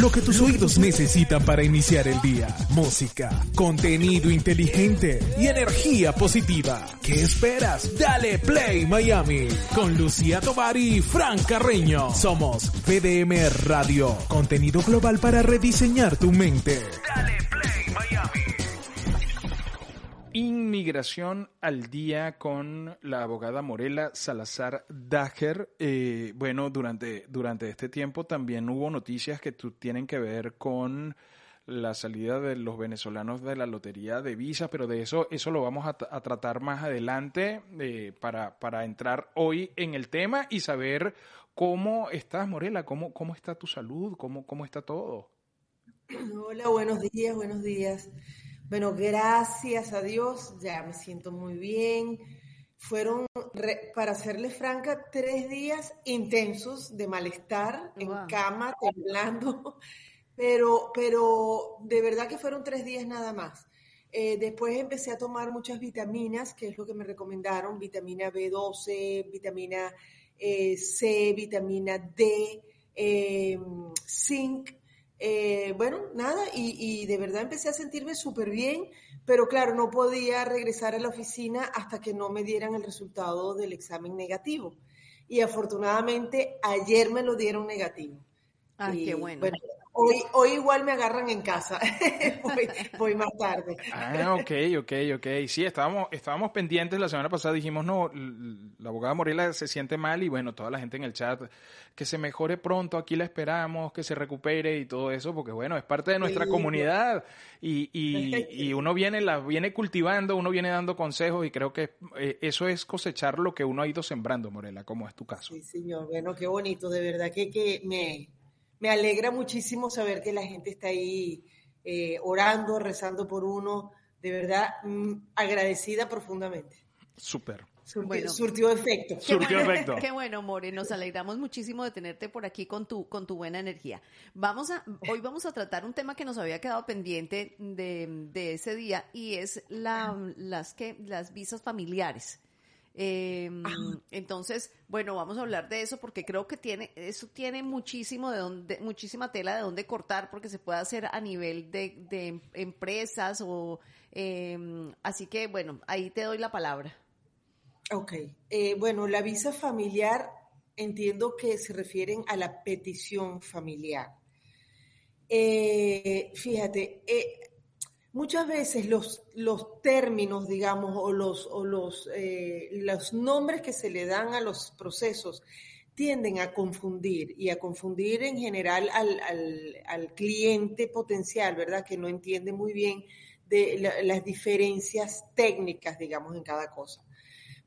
Lo que tus oídos necesitan para iniciar el día. Música, contenido inteligente y energía positiva. ¿Qué esperas? Dale Play Miami con Lucía Tovar y Fran Carreño. Somos PDM Radio, contenido global para rediseñar tu mente. Dale Inmigración al día con la abogada Morela Salazar Dager. Eh, bueno, durante, durante este tiempo también hubo noticias que tienen que ver con la salida de los venezolanos de la lotería de visa, pero de eso, eso lo vamos a, tratar más adelante eh, para, para entrar hoy en el tema y saber cómo estás, Morela, cómo, cómo está tu salud, cómo, cómo está todo. Hola, buenos días, buenos días. Bueno, gracias a Dios, ya me siento muy bien. Fueron, para serle franca, tres días intensos de malestar, en cama, temblando, pero, pero de verdad que fueron tres días nada más. Eh, después empecé a tomar muchas vitaminas, que es lo que me recomendaron, vitamina B12, vitamina eh, C, vitamina D, eh, zinc, eh, bueno, nada, y, de verdad empecé a sentirme súper bien, pero claro, no podía regresar a la oficina hasta que no me dieran el resultado del examen negativo. Y afortunadamente ayer me lo dieron negativo. Ah, qué bueno Hoy, hoy igual me agarran en casa. voy, más tarde. Ah, ok, ok, ok. Sí, estábamos, estábamos pendientes la semana pasada. Dijimos, no, la abogada Morela se siente mal y bueno, toda la gente en el chat, que se mejore pronto, aquí la esperamos, que se recupere y todo eso, porque bueno, es parte de nuestra comunidad y, y, y, uno viene, la viene cultivando, uno viene dando consejos y creo que eh, eso es cosechar lo que uno ha ido sembrando, Morela, como es tu caso. Sí, señor. Bueno, qué bonito, de verdad que, que me me alegra muchísimo saber que la gente está ahí eh, orando, rezando por uno. De verdad, mm, agradecida profundamente. Súper. surtió efecto. Qué surtió bueno, efecto. Qué bueno, More. Nos alegramos muchísimo de tenerte por aquí con tu, con tu buena energía. Vamos a, hoy vamos a tratar un tema que nos había quedado pendiente de, de ese día y es la, las, que, las visas familiares. Em, entonces, bueno, vamos a hablar de eso porque creo que tiene, eso tiene muchísimo de donde, muchísima tela de dónde cortar porque se puede hacer a nivel de, empresas o, em, así que bueno, ahí te doy la palabra. Ok, eh, bueno, la visa familiar entiendo que se refieren a la petición familiar. Eh, fíjate, eh, muchas veces los, los términos, digamos, o, los, o los, eh, los nombres que se le dan a los procesos tienden a confundir y a confundir en general al, al, cliente potencial, ¿verdad? Que no entiende muy bien de las diferencias técnicas, digamos, en cada cosa.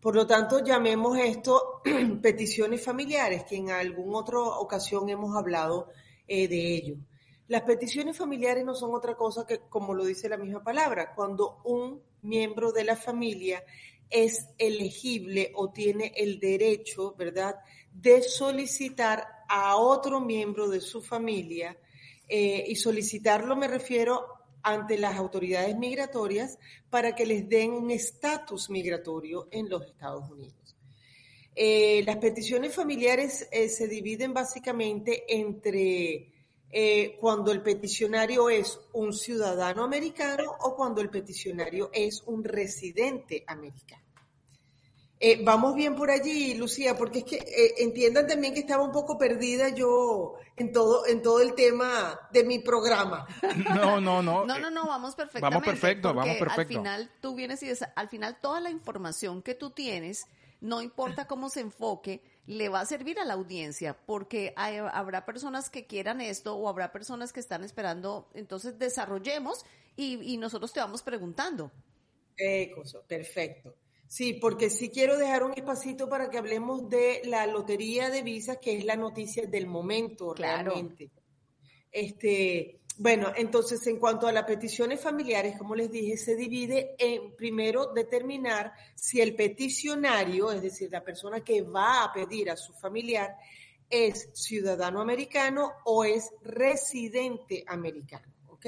Por lo tanto, llamemos esto peticiones familiares, que en alguna otra ocasión hemos hablado eh, de ello. Las peticiones familiares no son otra cosa que, como lo dice la misma palabra, cuando un miembro de la familia es elegible o tiene el derecho, ¿verdad?, de solicitar a otro miembro de su familia, eh, y solicitarlo me refiero ante las autoridades migratorias para que les den un estatus migratorio en los Estados Unidos. Eh, las peticiones familiares eh, se dividen básicamente entre eh, cuando el peticionario es un ciudadano americano o cuando el peticionario es un residente americano. Eh, vamos bien por allí, Lucía, porque es que eh, entiendan también que estaba un poco perdida yo en todo, en todo el tema de mi programa. No, no, no. No, no, no, vamos perfectamente. Vamos perfecto, vamos perfecto. Al final tú vienes y al final toda la información que tú tienes, no importa cómo se enfoque, le va a servir a la audiencia, porque habrá personas que quieran esto o habrá personas que están esperando, entonces desarrollemos y, nosotros te vamos preguntando. Eh, perfecto. Sí, porque sí quiero dejar un espacito para que hablemos de la lotería de visas, que es la noticia del momento realmente. Este, bueno, entonces en cuanto a las peticiones familiares, como les dije, se divide en primero determinar si el peticionario, es decir, la persona que va a pedir a su familiar, es ciudadano americano o es residente americano, ¿ok?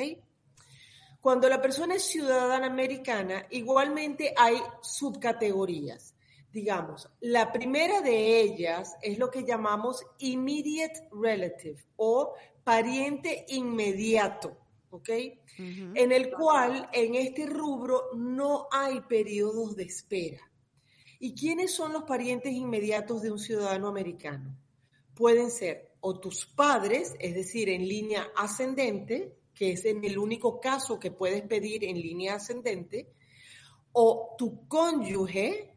Cuando la persona es ciudadana americana, igualmente hay subcategorías. digamos, la primera de ellas es lo que llamamos immediate relative o pariente inmediato, ¿ok? En el cual en este rubro no hay periodos de espera. ¿Y quiénes son los parientes inmediatos de un ciudadano americano? Pueden ser o tus padres, es decir, en línea ascendente, que es en el único caso que puedes pedir en línea ascendente, o tu cónyuge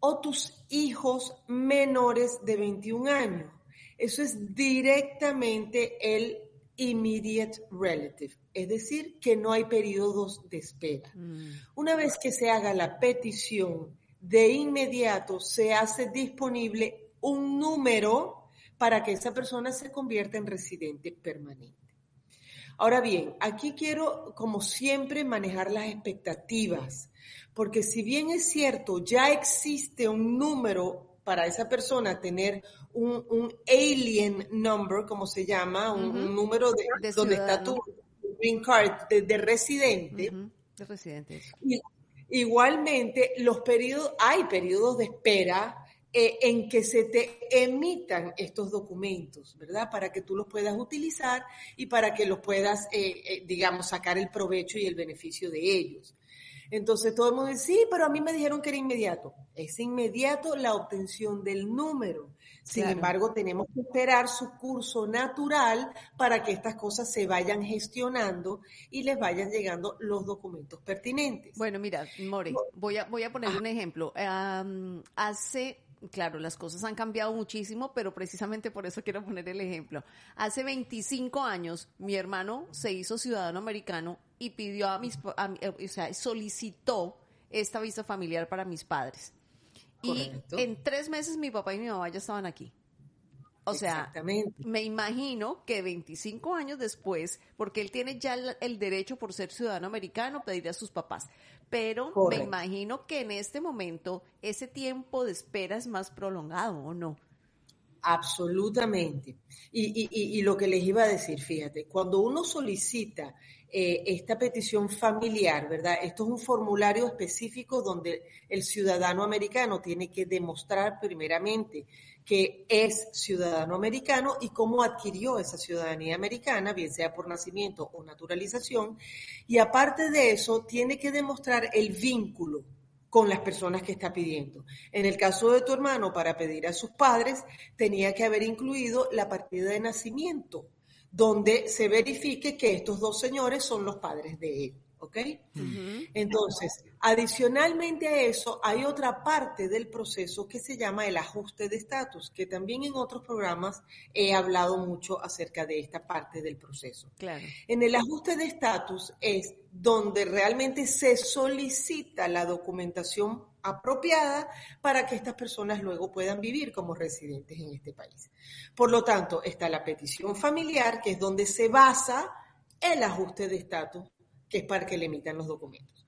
o tus hijos menores de 21 años. Eso es directamente el immediate relative, es decir, que no hay periodos de espera. Mm. Una vez que se haga la petición, de inmediato se hace disponible un número para que esa persona se convierta en residente permanente. Ahora bien, aquí quiero, como siempre, manejar las expectativas, porque si bien es cierto, ya existe un número para esa persona tener un, alien number, como se llama, un, número de, donde está tu green card de, residente. De residente. Igualmente, los periodos, hay periodos de espera eh, en que se te emitan estos documentos, ¿verdad? Para que tú los puedas utilizar y para que los puedas, eh, eh, digamos, sacar el provecho y el beneficio de ellos. Entonces todo el mundo dice, sí, pero a mí me dijeron que era inmediato. Es inmediato la obtención del número. Sin embargo, tenemos que esperar su curso natural para que estas cosas se vayan gestionando y les vayan llegando los documentos pertinentes. Bueno, mira, More, voy a, voy a poner un ejemplo. hace claro, las cosas han cambiado muchísimo, pero precisamente por eso quiero poner el ejemplo. Hace 25 años, mi hermano se hizo ciudadano americano y pidió a mis, o sea, solicitó esta visa familiar para mis padres. Y en tres meses mi papá y mi mamá ya estaban aquí. O sea, me imagino que 25 años después, porque él tiene ya el, derecho por ser ciudadano americano, pedir a sus papás. Pero me imagino que en este momento ese tiempo de espera es más prolongado, ¿o no? Absolutamente. Y, lo que les iba a decir, fíjate, cuando uno solicita eh, esta petición familiar, ¿verdad? Esto es un formulario específico donde el ciudadano americano tiene que demostrar primeramente que es ciudadano americano y cómo adquirió esa ciudadanía americana, bien sea por nacimiento o naturalización. Y aparte de eso, tiene que demostrar el vínculo con las personas que está pidiendo. En el caso de tu hermano, para pedir a sus padres, tenía que haber incluido la partida de nacimiento, donde se verifique que estos dos señores son los padres de él. ¿Ok? Entonces, adicionalmente a eso, hay otra parte del proceso que se llama el ajuste de estatus, que también en otros programas he hablado mucho acerca de esta parte del proceso. Claro. En el ajuste de estatus es donde realmente se solicita la documentación apropiada para que estas personas luego puedan vivir como residentes en este país. Por lo tanto, está la petición familiar, que es donde se basa el ajuste de estatus que es para que le emitan los documentos.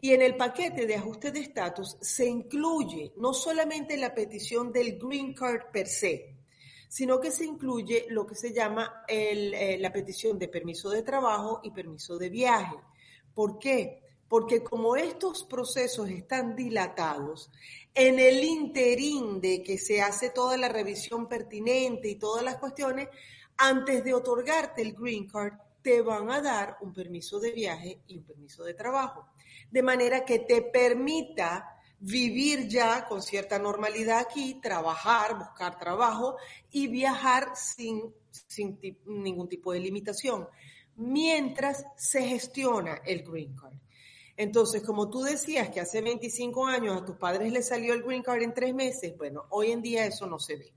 Y en el paquete de ajuste de estatus se incluye no solamente la petición del green card per se, sino que se incluye lo que se llama eh, la petición de permiso de trabajo y permiso de viaje. ¿Por qué? Porque como estos procesos están dilatados, en el interín de que se hace toda la revisión pertinente y todas las cuestiones, antes de otorgarte el green card, te van a dar un permiso de viaje y un permiso de trabajo. De manera que te permita vivir ya con cierta normalidad aquí, trabajar, buscar trabajo y viajar sin, sin ningún tipo de limitación, mientras se gestiona el Green Card. Entonces, como tú decías que hace 25 años a tus padres les salió el Green Card en tres meses, bueno, hoy en día eso no se ve.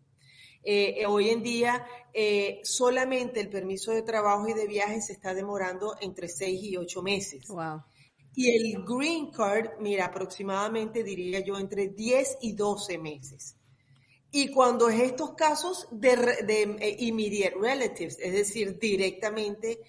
Eh, eh, hoy en día eh, solamente el permiso de trabajo y de viaje se está demorando entre seis y ocho meses. Y el green card, mira, aproximadamente diría yo entre 10 y 12 meses. Y cuando es estos casos de, de immediate relatives, es decir, directamente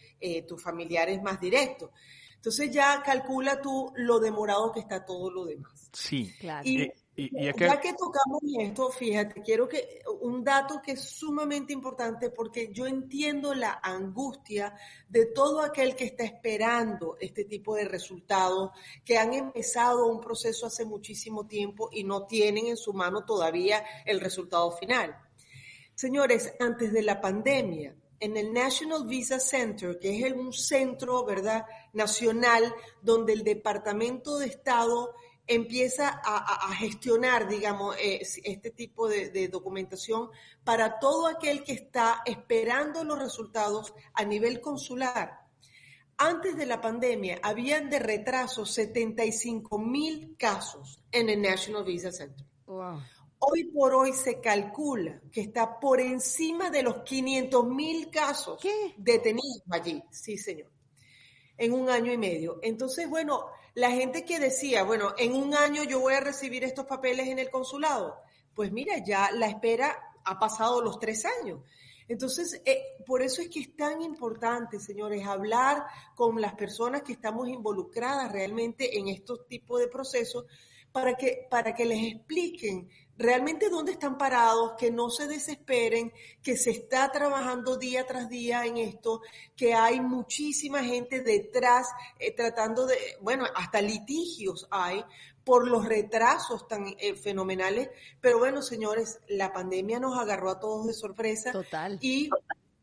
tus familiares más directos. Entonces ya calcula tú lo demorado que está todo lo demás. Sí, claro. Y Ya que tocamos esto, fíjate, quiero que un dato que es sumamente importante porque yo entiendo la angustia de todo aquel que está esperando este tipo de resultados, que han empezado un proceso hace muchísimo tiempo y no tienen en su mano todavía el resultado final. Señores, antes de la pandemia, en el National Visa Center, que es un centro, ¿verdad?, nacional, donde el Departamento de Estado empieza a, gestionar, digamos, eh, este tipo de, documentación para todo aquel que está esperando los resultados a nivel consular. Antes de la pandemia, habían de retraso 75 mil casos en el National Visa Center. Hoy por hoy se calcula que está por encima de los 500 mil casos detenidos allí. Sí, señor. En un año y medio. Entonces, bueno, la gente que decía, bueno, en un año yo voy a recibir estos papeles en el consulado, pues mira, ya la espera ha pasado los tres años. Entonces, eh, por eso es que es tan importante, señores, hablar con las personas que estamos involucradas realmente en estos tipos de procesos para que, para que les expliquen realmente dónde están parados, que no se desesperen, que se está trabajando día tras día en esto, que hay muchísima gente detrás eh, tratando de, bueno, hasta litigios hay por los retrasos tan eh, fenomenales, pero bueno, señores, la pandemia nos agarró a todos de sorpresa Total. y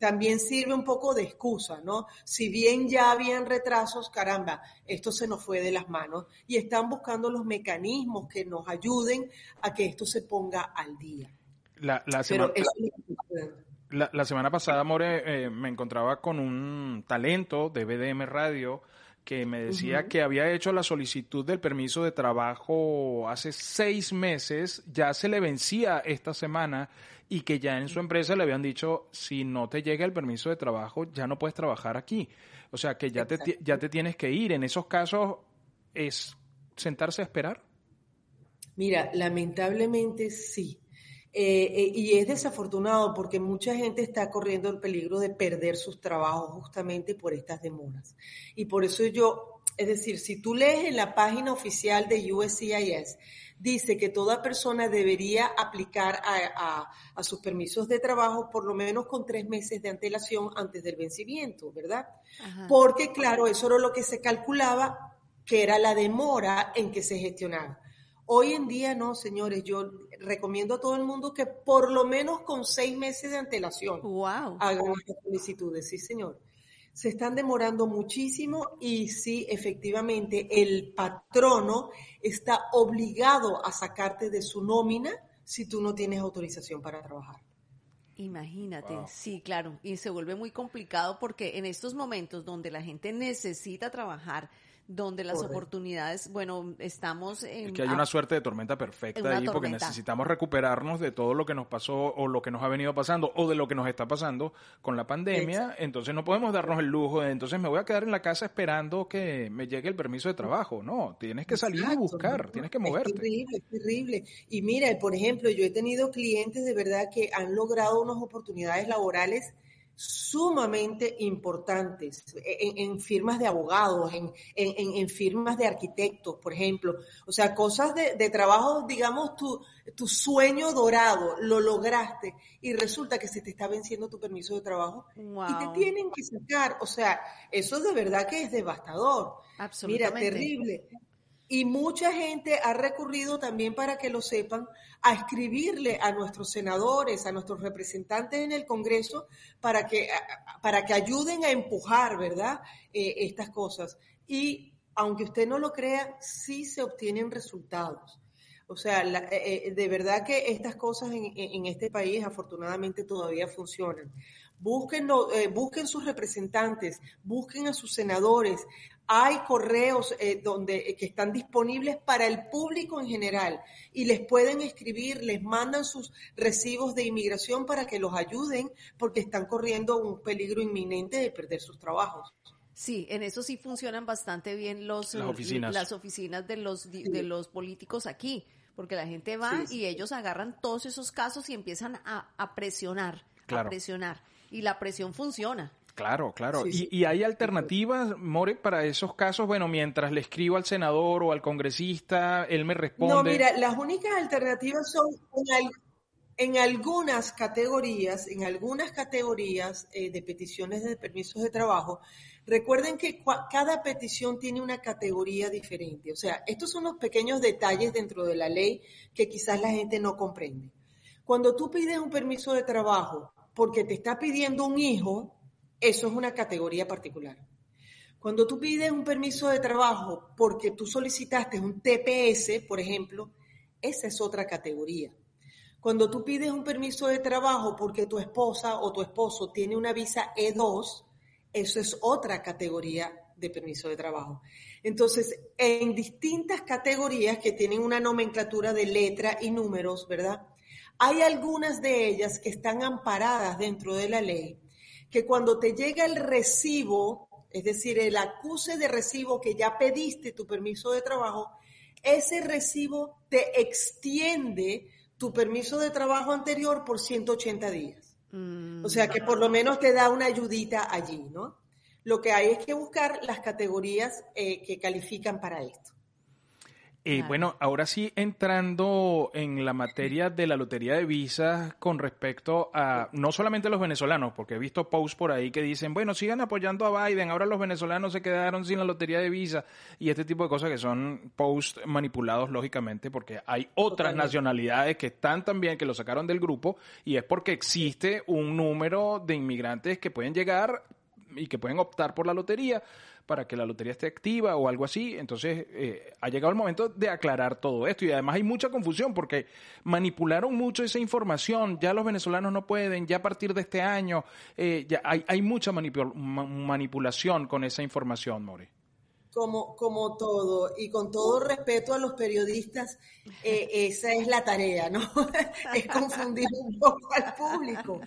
también sirve un poco de excusa, ¿no? Si bien ya habían retrasos, caramba, esto se nos fue de las manos y están buscando los mecanismos que nos ayuden a que esto se ponga al día. La, semana, la, semana pasada, More, eh, me encontraba con un talento de BDM Radio que me decía que había hecho la solicitud del permiso de trabajo hace seis meses, ya se le vencía esta semana y que ya en su empresa le habían dicho, si no te llega el permiso de trabajo, ya no puedes trabajar aquí. O sea, que ya, te, ya te tienes que ir. En esos casos, ¿es sentarse a esperar? Mira, lamentablemente sí. Eh, eh, y es desafortunado porque mucha gente está corriendo el peligro de perder sus trabajos justamente por estas demoras. Y por eso yo, es decir, si tú lees en la página oficial de USCIS, dice que toda persona debería aplicar a, sus permisos de trabajo por lo menos con tres meses de antelación antes del vencimiento, ¿verdad? Porque, claro, eso era lo que se calculaba que era la demora en que se gestionaba. Hoy en día no, señores, yo recomiendo a todo el mundo que por lo menos con seis meses de antelación hagan estas solicitudes, sí, señor. Se están demorando muchísimo y sí, efectivamente, el patrono está obligado a sacarte de su nómina si tú no tienes autorización para trabajar. Imagínate, sí, claro, y se vuelve muy complicado porque en estos momentos donde la gente necesita trabajar, donde las oportunidades, bueno, estamos en... Es que hay una suerte de tormenta perfecta ahí porque necesitamos recuperarnos de todo lo que nos pasó o lo que nos ha venido pasando o de lo que nos está pasando con la pandemia, entonces no podemos darnos el lujo de entonces me voy a quedar en la casa esperando que me llegue el permiso de trabajo, no, tienes que salir y buscar, tienes que moverte. Es terrible, es terrible. Y mira, por ejemplo, yo he tenido clientes de verdad que han logrado unas oportunidades laborales sumamente importantes en, firmas de abogados, en, firmas de arquitectos, por ejemplo. O sea, cosas de, trabajo, digamos, tu, tu, sueño dorado, lo lograste y resulta que se te está venciendo tu permiso de trabajo y te tienen que sacar. O sea, eso de verdad que es devastador. Mira, terrible. Y mucha gente ha recurrido también, para que lo sepan, a escribirle a nuestros senadores, a nuestros representantes en el Congreso, para que, para que ayuden a empujar, ¿verdad?, eh, estas cosas. Y aunque usted no lo crea, sí se obtienen resultados. O sea, eh, eh, de verdad que estas cosas en, en, este país afortunadamente todavía funcionan. Busquen, busquen sus representantes, busquen a sus senadores, hay correos eh, donde, eh, que están disponibles para el público en general y les pueden escribir, les mandan sus recibos de inmigración para que los ayuden porque están corriendo un peligro inminente de perder sus trabajos. Sí, en eso sí funcionan bastante bien los, las, oficinas. las oficinas de los, de los políticos aquí, porque la gente va y ellos agarran todos esos casos y empiezan a, presionar, a presionar. Y la presión funciona. Claro, claro. ¿Y, hay alternativas, More, para esos casos? Bueno, mientras le escribo al senador o al congresista, él me responde. No, mira, las únicas alternativas son en, algunas categorías, en algunas categorías eh, de peticiones de permisos de trabajo. Recuerden que cada petición tiene una categoría diferente. O sea, estos son los pequeños detalles dentro de la ley que quizás la gente no comprende. Cuando tú pides un permiso de trabajo porque te está pidiendo un hijo, eso es una categoría particular. Cuando tú pides un permiso de trabajo porque tú solicitaste un TPS, por ejemplo, esa es otra categoría. Cuando tú pides un permiso de trabajo porque tu esposa o tu esposo tiene una visa E2, eso es otra categoría de permiso de trabajo. Entonces, en distintas categorías que tienen una nomenclatura de letra y números, ¿verdad? Hay algunas de ellas que están amparadas dentro de la ley que cuando te llega el recibo, es decir, el acuse de recibo que ya pediste tu permiso de trabajo, ese recibo te extiende tu permiso de trabajo anterior por 180 días. O sea que por lo menos te da una ayudita allí, ¿no? Lo que hay es que buscar las categorías eh, que califican para esto. Eh, bueno, ahora sí, entrando en la materia de la lotería de visas con respecto a no solamente los venezolanos, porque he visto posts por ahí que dicen, bueno, sigan apoyando a Biden, ahora los venezolanos se quedaron sin la lotería de visas y este tipo de cosas que son posts manipulados lógicamente porque hay otras nacionalidades que están también, que lo sacaron del grupo y es porque existe un número de inmigrantes que pueden llegar y que pueden optar por la lotería para que la lotería esté activa o algo así. Entonces, eh, ha llegado el momento de aclarar todo esto y además hay mucha confusión porque manipularon mucho esa información. Ya los venezolanos no pueden, ya a partir de este año, eh, ya hay, hay mucha manipulación con esa información, More. Como, como todo, y con todo respeto a los periodistas, eh, esa es la tarea, ¿no? es confundir un poco al público.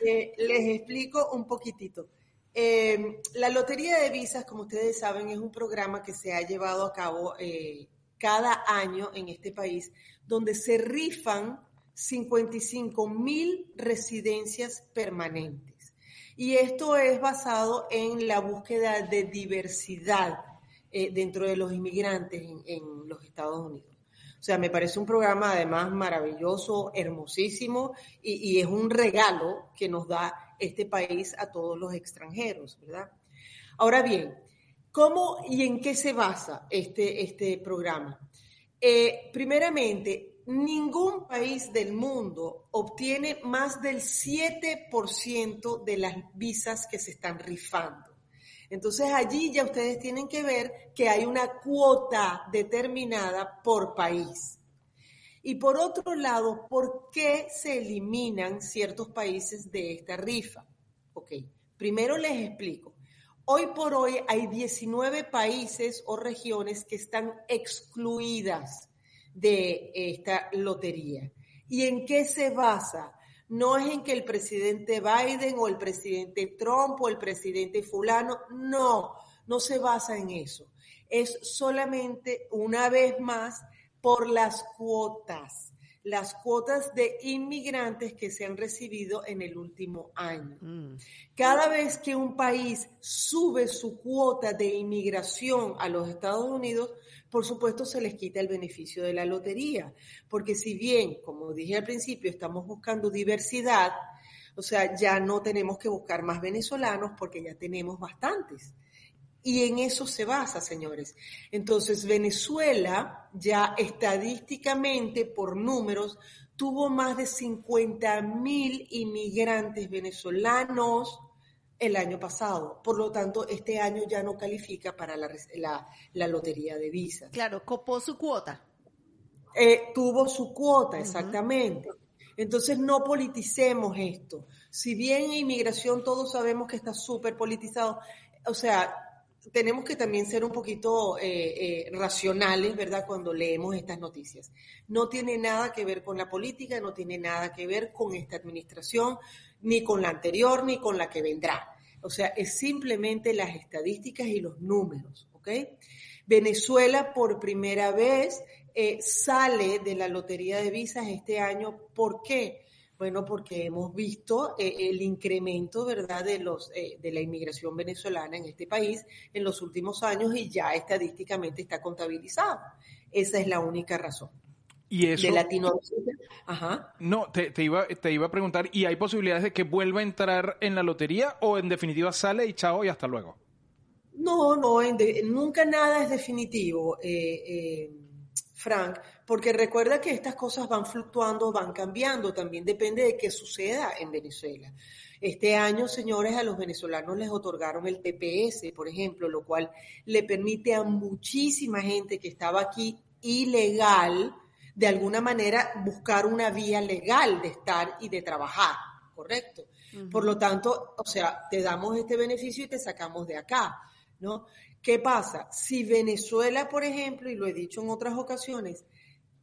les explico un poquitito. Eh, la Lotería de Visas, como ustedes saben, es un programa que se ha llevado a cabo eh, cada año en este país, donde se rifan 55 mil residencias permanentes. Y esto es basado en la búsqueda de diversidad eh, dentro de los inmigrantes en los Estados Unidos. O sea, me parece un programa además maravilloso, hermosísimo y, es un regalo que nos da este país a todos los extranjeros, ¿verdad? Ahora bien, ¿cómo y en qué se basa este, este programa? Eh, primeramente, ningún país del mundo obtiene más del 7% de las visas que se están rifando. Entonces allí ya ustedes tienen que ver que hay una cuota determinada por país. Y por otro lado, ¿por qué se eliminan ciertos países de esta rifa? Ok, primero les explico. Hoy por hoy hay 19 países o regiones que están excluidas de esta lotería. ¿Y en qué se basa? no es en que el presidente Biden o el presidente Trump o el presidente fulano, no, no se basa en eso. Es solamente, una vez más, por las cuotas las cuotas de inmigrantes que se han recibido en el último año. Mm. Cada vez que un país sube su cuota de inmigración a los Estados Unidos, por supuesto se les quita el beneficio de la lotería, porque si bien, como dije al principio, estamos buscando diversidad, o sea, ya no tenemos que buscar más venezolanos porque ya tenemos bastantes. Y en eso se basa, señores. Entonces, Venezuela ya estadísticamente, por números, tuvo más de 50 mil inmigrantes venezolanos el año pasado. Por lo tanto, este año ya no califica para la, la, lotería de visas. Claro, copó su cuota. Eh, tuvo su cuota, exactamente. Entonces, no politicemos esto. Si bien inmigración todos sabemos que está súper politizado, o sea, tenemos que también ser un poquito eh, eh, racionales, ¿verdad?, cuando leemos estas noticias. No tiene nada que ver con la política, no tiene nada que ver con esta administración, ni con la anterior, ni con la que vendrá. O sea, es simplemente las estadísticas y los números, ¿ok? Venezuela por primera vez eh, sale de la lotería de visas este año. ¿Por qué? Bueno, porque hemos visto eh, el incremento, ¿verdad?, de, los, eh, de la inmigración venezolana en este país en los últimos años y ya estadísticamente está contabilizado. Esa es la única razón. Y eso, de Latinoamérica. Ajá. No, te, te, iba, te iba a preguntar, ¿y hay posibilidades de que vuelva a entrar en la lotería o en definitiva sale y chao y hasta luego? No, no, de, nunca nada es definitivo, eh, eh, Frank, porque recuerda que estas cosas van fluctuando, van cambiando, también depende de qué suceda en Venezuela. Este año, señores, a los venezolanos les otorgaron el TPS, por ejemplo, lo cual le permite a muchísima gente que estaba aquí ilegal, de alguna manera, buscar una vía legal de estar y de trabajar, ¿correcto? Uh -huh. Por lo tanto, o sea, te damos este beneficio y te sacamos de acá. ¿no? ¿Qué pasa? Si Venezuela, por ejemplo, y lo he dicho en otras ocasiones,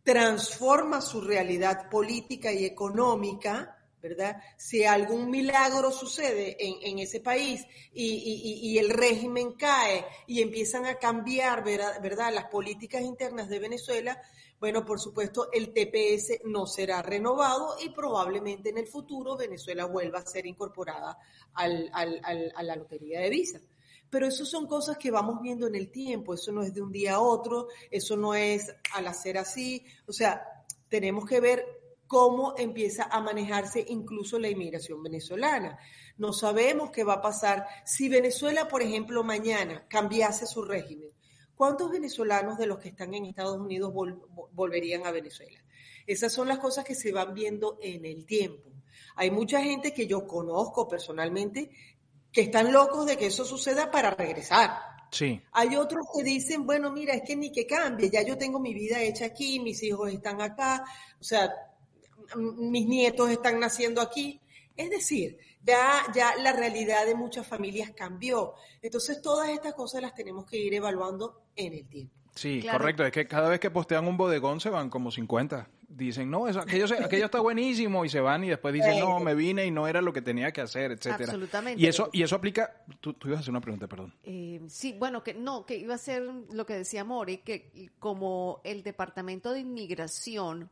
transforma su realidad política y económica, ¿verdad? Si algún milagro sucede en, en ese país y, y, el régimen cae y empiezan a cambiar, ¿verdad? ¿verdad? Las políticas internas de Venezuela, bueno, por supuesto, el TPS no será renovado y probablemente en el futuro Venezuela vuelva a ser incorporada al, al, al, a la lotería de visa. Pero eso son cosas que vamos viendo en el tiempo, eso no es de un día a otro, eso no es al hacer así, o sea, tenemos que ver cómo empieza a manejarse incluso la inmigración venezolana. No sabemos qué va a pasar si Venezuela, por ejemplo, mañana cambiase su régimen. ¿Cuántos venezolanos de los que están en Estados Unidos vol volverían a Venezuela? Esas son las cosas que se van viendo en el tiempo. Hay mucha gente que yo conozco personalmente que están locos de que eso suceda para regresar. Sí. Hay otros que dicen, bueno, mira, es que ni que cambie, ya yo tengo mi vida hecha aquí, mis hijos están acá, o sea, mis nietos están naciendo aquí. Es decir, ya, ya la realidad de muchas familias cambió. Entonces, todas estas cosas las tenemos que ir evaluando en el tiempo. Sí, claro. correcto. Es que cada vez que postean un bodegón se van como 50. Dicen, no, eso, aquello, aquello está buenísimo y se van y después dicen, no, me vine y no era lo que tenía que hacer, etcétera. Absolutamente. Y eso, y eso aplica, tú, tú, ibas a hacer una pregunta, perdón. Eh, sí, bueno, que no, que iba a ser lo que decía Mori, que como el Departamento de Inmigración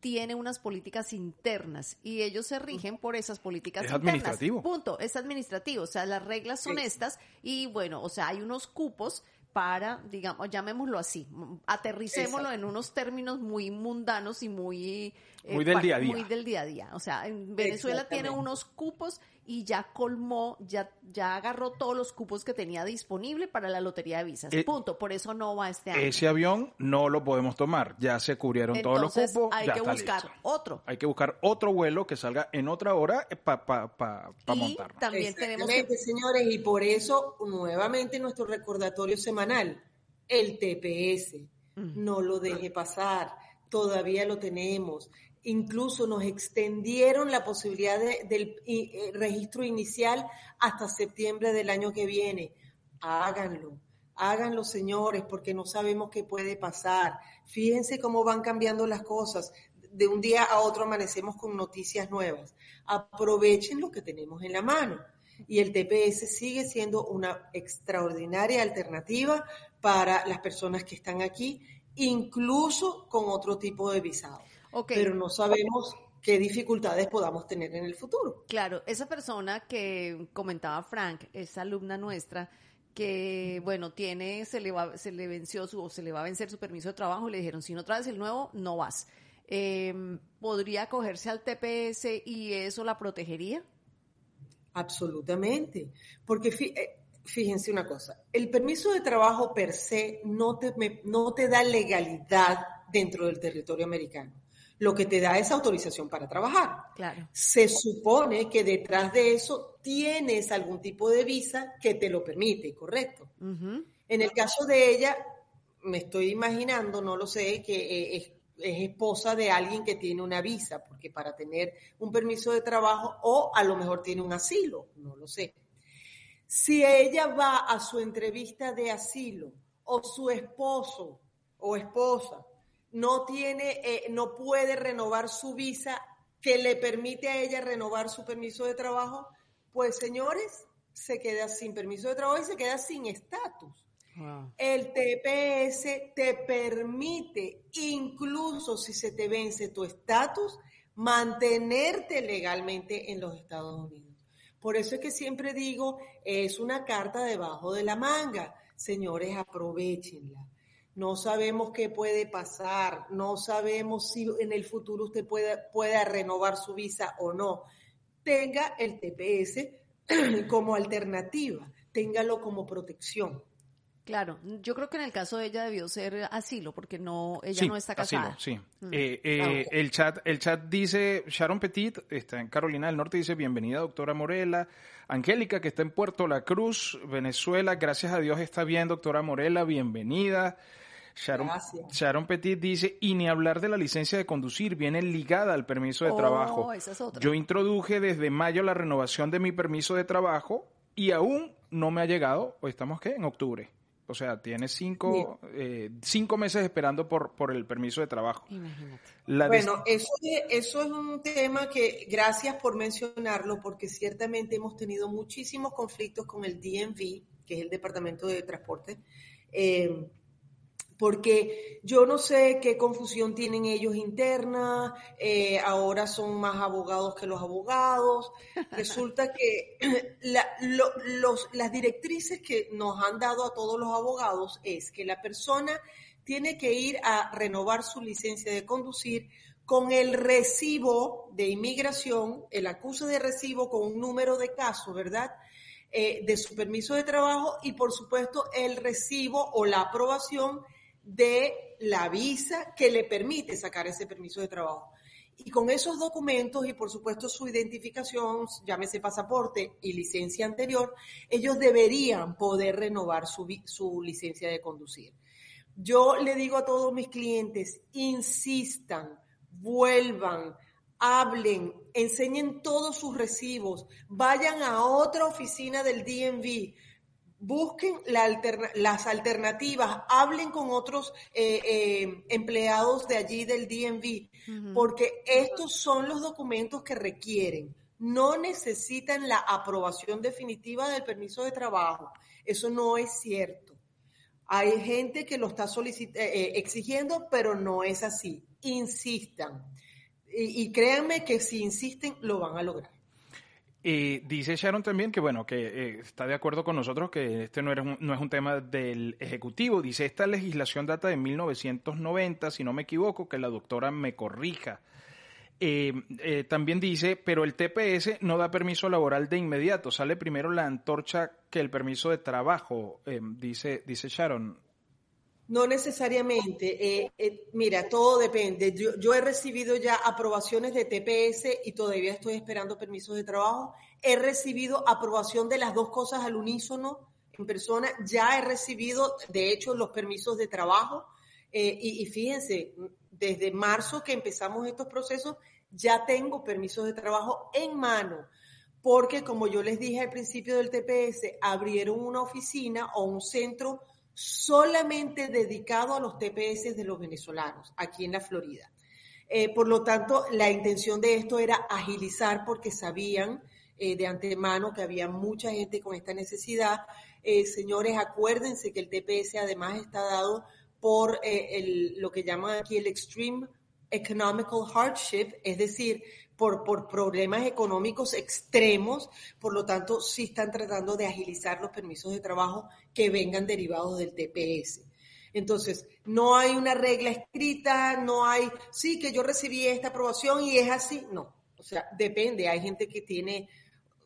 tiene unas políticas internas y ellos se rigen por esas políticas es internas. administrativo. Punto, es administrativo, o sea, las reglas son sí. estas y bueno, o sea, hay unos cupos para, digamos, llamémoslo así, aterricémoslo Exacto. en unos términos muy mundanos y muy... Eh, muy del día a día. Muy del día a día. O sea, en Venezuela tiene unos cupos y ya colmó, ya, ya agarró todos los cupos que tenía disponible para la lotería de visas. Eh, Punto. Por eso no va este año. Ese avión no lo podemos tomar. Ya se cubrieron Entonces, todos los cupos. Hay ya que está buscar listo. otro. Hay que buscar otro vuelo que salga en otra hora para pa, pa, pa y montarlo. También tenemos que... señores, y por eso nuevamente nuestro recordatorio semanal, el TPS. Mm. No lo deje pasar. Todavía lo tenemos incluso nos extendieron la posibilidad de, del eh, registro inicial hasta septiembre del año que viene. Háganlo, háganlo señores, porque no sabemos qué puede pasar. Fíjense cómo van cambiando las cosas. De un día a otro amanecemos con noticias nuevas. Aprovechen lo que tenemos en la mano. Y el TPS sigue siendo una extraordinaria alternativa para las personas que están aquí, incluso con otro tipo de visado. Okay. Pero no sabemos qué dificultades podamos tener en el futuro. Claro, esa persona que comentaba Frank, esa alumna nuestra, que bueno, tiene, se le va, se le venció su, o se le va a vencer su permiso de trabajo, le dijeron, si no traes el nuevo, no vas. Eh, ¿Podría acogerse al TPS y eso la protegería? Absolutamente, porque fíjense una cosa, el permiso de trabajo per se no te, no te da legalidad dentro del territorio americano lo que te da es autorización para trabajar. Claro. Se supone que detrás de eso tienes algún tipo de visa que te lo permite, ¿correcto? Uh -huh. En el caso de ella, me estoy imaginando, no lo sé, que es, es, esposa de alguien que tiene una visa, porque para tener un permiso de trabajo o a lo mejor tiene un asilo, no lo sé. Si ella va a su entrevista de asilo o su esposo o esposa no tiene, eh, no puede renovar su visa que le permite a ella renovar su permiso de trabajo, pues señores, se queda sin permiso de trabajo y se queda sin estatus. Wow. El TPS te permite, incluso si se te vence tu estatus, mantenerte legalmente en los Estados Unidos. Por eso es que siempre digo, es una carta debajo de la manga. Señores, aprovechenla. No sabemos qué puede pasar, no sabemos si en el futuro usted pueda, pueda renovar su visa o no. Tenga el TPS como alternativa, téngalo como protección. Claro, yo creo que en el caso de ella debió ser asilo, porque no, ella no está casada. sí. Mm. Eh, eh, el, chat, el chat dice, Sharon Petit, está en Carolina del Norte, dice, bienvenida doctora Morela. Angélica, que está en Puerto La Cruz, Venezuela, gracias a Dios está bien, doctora Morela, bienvenida. Sharon, Sharon, Petit dice, y ni hablar de la licencia de conducir, viene ligada al permiso de oh, trabajo. Esa es otra. Yo introduje desde mayo la renovación de mi permiso de trabajo y aún no me ha llegado, ¿o estamos qué? En octubre. O sea, tiene cinco, eh, cinco meses esperando por, por el permiso de trabajo. Imagínate. bueno, eso, eso es un tema que, gracias por mencionarlo, porque ciertamente hemos tenido muchísimos conflictos con el DMV, que es el Departamento de Transporte. Eh, porque yo no sé qué confusión tienen ellos interna, eh, ahora son más abogados que los abogados. Resulta que las directrices que nos han dado a todos los abogados es que la persona tiene que ir a renovar su licencia de conducir con el recibo de inmigración, el acuse de recibo con un número de caso, ¿verdad? Eh, de su permiso de trabajo y por supuesto el recibo o la aprobación de la visa que le permite sacar ese permiso de trabajo. Y con esos documentos y por supuesto su identificación, llámese pasaporte y licencia anterior, ellos deberían poder renovar su, su licencia de conducir. Yo le digo a todos mis clientes, insistan, vuelvan, hablen, enseñen todos sus recibos, vayan a otra oficina del DMV, busquen las alternativas, hablen con otros eh, eh, empleados de allí del DMV, porque estos son los documentos que requieren. No necesitan la aprobación definitiva del permiso de trabajo. Eso no es cierto. Hay gente que lo está eh, exigiendo, pero no es así. Insistan. y créanme que si insisten, lo van a lograr. Y dice Sharon también que, bueno, que eh, está de acuerdo con nosotros que este no, era no es un tema del Ejecutivo. Dice, esta legislación data de 1990, si no me equivoco, que la doctora me corrija. Eh, eh, también dice, pero el TPS no da permiso laboral de inmediato, sale primero la antorcha que el permiso de trabajo, dice, dice Sharon. No necesariamente. mira, todo depende. Yo, he recibido ya aprobaciones de TPS y todavía estoy esperando permisos de trabajo. He recibido aprobación de las dos cosas al unísono en persona. Ya he recibido, de hecho, los permisos de trabajo. y, y fíjense, desde marzo que empezamos estos procesos, ya tengo permisos de trabajo en mano porque como yo les dije al principio del TPS, abrieron una oficina o un centro solamente dedicado a los TPS de los venezolanos aquí en la Florida. Eh, por lo tanto, la intención de esto era agilizar porque sabían eh, de antemano que había mucha gente con esta necesidad. Eh, señores, acuérdense que el TPS además está dado por lo que llaman aquí el Extreme Economical Hardship, es decir, por, por problemas económicos extremos, por lo tanto, sí están tratando de agilizar los permisos de trabajo que vengan derivados del TPS. Entonces, no hay una regla escrita, no hay, sí, que yo recibí esta aprobación y es así, no. O sea, depende, hay gente que tiene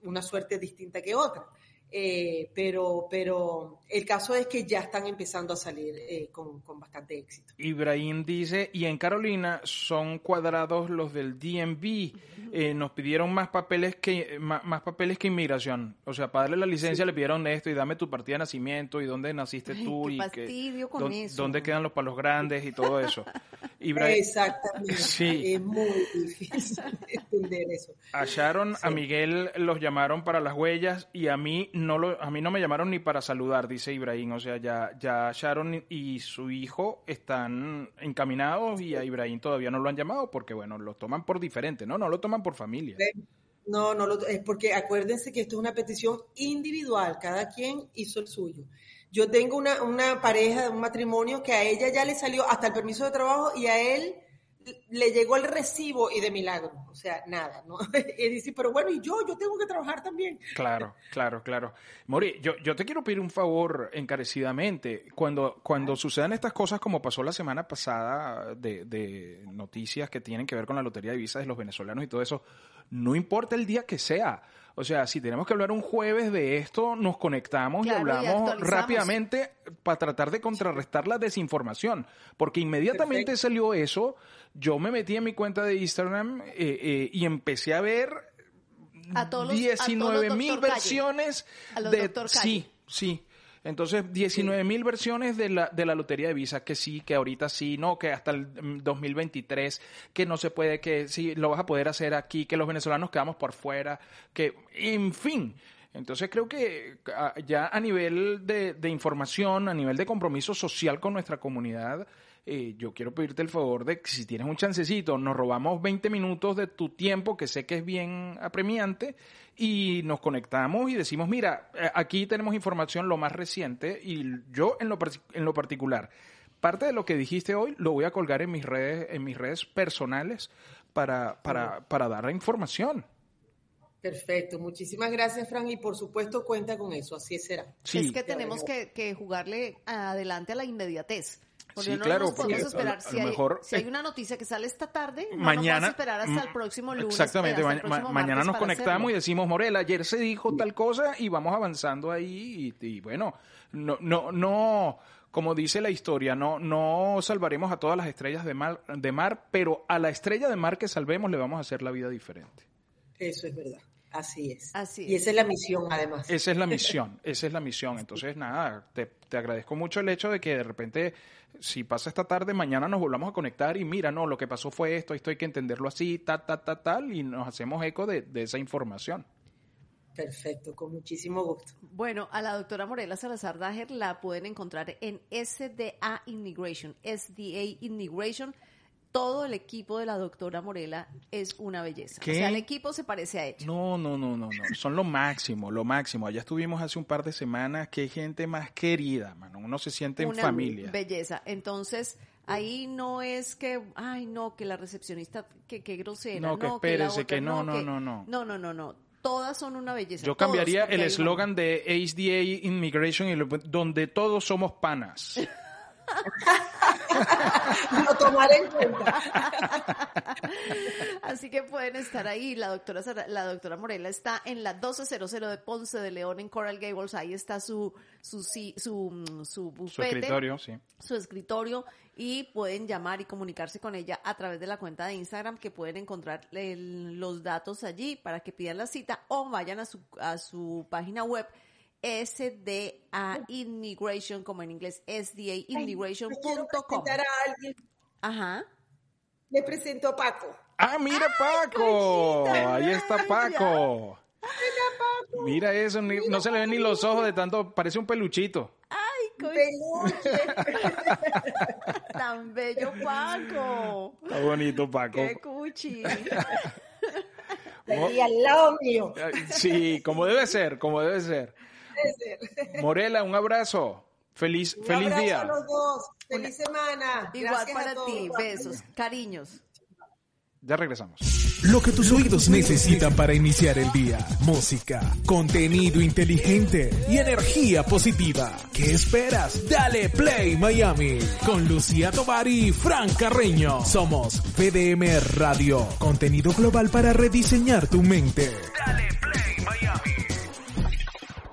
una suerte distinta que otra. Eh, pero, pero el caso es que ya están empezando a salir eh, con, bastante éxito. Ibrahim dice, y en Carolina son cuadrados los del DMV, eh, nos pidieron más papeles que más, papeles que inmigración, o sea, para darle la licencia le pidieron esto y dame tu partida de nacimiento y dónde naciste tú y que, con eso. dónde quedan los palos grandes y todo eso. Exactamente. Es muy difícil entender eso. A Sharon, a Miguel los llamaron para las huellas y a mí no lo, a mí no me llamaron ni para saludar, dice Ibrahim. O sea, ya, ya Sharon y su hijo están encaminados y a Ibrahim todavía no lo han llamado porque, bueno, lo toman por diferente, ¿no? No lo toman por familia. No, no, lo, es porque acuérdense que esto es una petición individual, cada quien hizo el suyo. Yo tengo una, una pareja, un matrimonio que a ella ya le salió hasta el permiso de trabajo y a él le llegó el recibo y de milagro, o sea, nada, ¿no? Y dice, pero bueno, y yo, yo tengo que trabajar también. Claro, claro, claro. Mori, yo, yo te quiero pedir un favor encarecidamente. Cuando, cuando sucedan estas cosas, como pasó la semana pasada, de, de noticias que tienen que ver con la lotería de visas de los venezolanos y todo eso, no importa el día que sea. O sea, si tenemos que hablar un jueves de esto, nos conectamos Claro, y hablamos rápidamente para tratar de contrarrestar la desinformación. Porque inmediatamente Perfecto. salió eso, yo me metí en mi cuenta de Instagram eh, eh, y empecé a ver A todos los- a todos los 19 mil versiones A los de sí sí entonces 19 mil versiones de la de la lotería de visa que sí que ahorita sí no que hasta el mm, 2023 que no se puede que sí lo vas a poder hacer aquí que los venezolanos quedamos por fuera que en fin. Entonces creo que ah, ya a nivel de, de información, a nivel de compromiso social con nuestra comunidad, eh, yo quiero pedirte el favor de que si tienes un chancecito, nos robamos 20 minutos de tu tiempo, que sé que es bien apremiante, y nos conectamos y decimos, mira, eh, aquí tenemos información lo más reciente y yo en lo, en lo particular, parte de lo que dijiste hoy lo voy a colgar en mis redes, en mis redes personales para, para, para dar la información. Perfecto, muchísimas gracias, Fran, y por supuesto cuenta con eso, así será. Sí. Es que tenemos que, que jugarle adelante a la inmediatez. Porque Sí, no claro, nos podemos esperar. si, lo hay, mejor, si hay eh, una noticia que sale esta tarde, no mañana nos vamos a esperar hasta el mm, próximo lunes. Exactamente, ma- ma- mañana nos conectamos hacerlo. y decimos, Morel, ayer se dijo tal cosa y vamos avanzando ahí y, y bueno, no, no, no, como dice la historia, no, no salvaremos a todas las estrellas de mar, de mar, pero a la estrella de mar que salvemos le vamos a hacer la vida diferente. Eso es verdad, así es. Así y es. esa es la misión, además. Esa es la misión, esa es la misión. Entonces, nada, te, te agradezco mucho el hecho de que de repente, si pasa esta tarde, mañana nos volvamos a conectar y mira, no, lo que pasó fue esto, esto hay que entenderlo así, ta, ta, ta, tal, y nos hacemos eco de, de esa información. Perfecto, con muchísimo gusto. Bueno, a la doctora Morela Salazar Dager la pueden encontrar en SDA Immigration, SDA Immigration. Todo el equipo de la doctora Morela es una belleza. ¿Qué? O sea, el equipo se parece a ella. No, no, no, no, no. Son lo máximo, lo máximo. Allá estuvimos hace un par de semanas. Qué gente más querida, mano. Uno se siente en familia. belleza. Entonces, ahí no es que, ay, no, que la recepcionista, que, que grosera. No, que la espérese, que no, no, no, no. No, no, no, no. Todas son una belleza. Yo cambiaría el eslogan de HDA Immigration y lo- donde todos somos panas. Lo tomaré en cuenta. Así que pueden estar ahí. La doctora, Sara- la doctora Morela está en la 1200 de Ponce de León en Coral Gables. Ahí está su, su, su, mm, su bufete. Su escritorio, sí. su escritorio y pueden llamar y comunicarse con ella a través de la cuenta de Instagram que pueden encontrar el- los datos allí para que pidan la cita o vayan a su, a su página web SDA Immigration, como en inglés, Quiero SDAimmigration.com. presentar a alguien. Ajá. Le presento a Paco. ¡Ah, mira Paco! Ahí está! Paco. Mira eso, ni- no se le ven ni los ojos de tanto, parece un peluchito. ¡Ay, Peluche. tan bello Paco! Está bonito Paco. ¡Qué cuchi! Y al lado mío. Sí, como debe ser, como debe ser. Morela, un abrazo. Feliz, Un feliz abrazo día. a los dos. Feliz semana. Igual Gracias para ti. Besos, cariños. Ya regresamos. Lo que tus oídos necesitan para iniciar el día. Música, contenido inteligente y energía positiva. ¿Qué esperas? Dale Play Miami con Lucía Tovar y Fran Carreño. Somos VDM Radio. Contenido global para rediseñar tu mente. Dale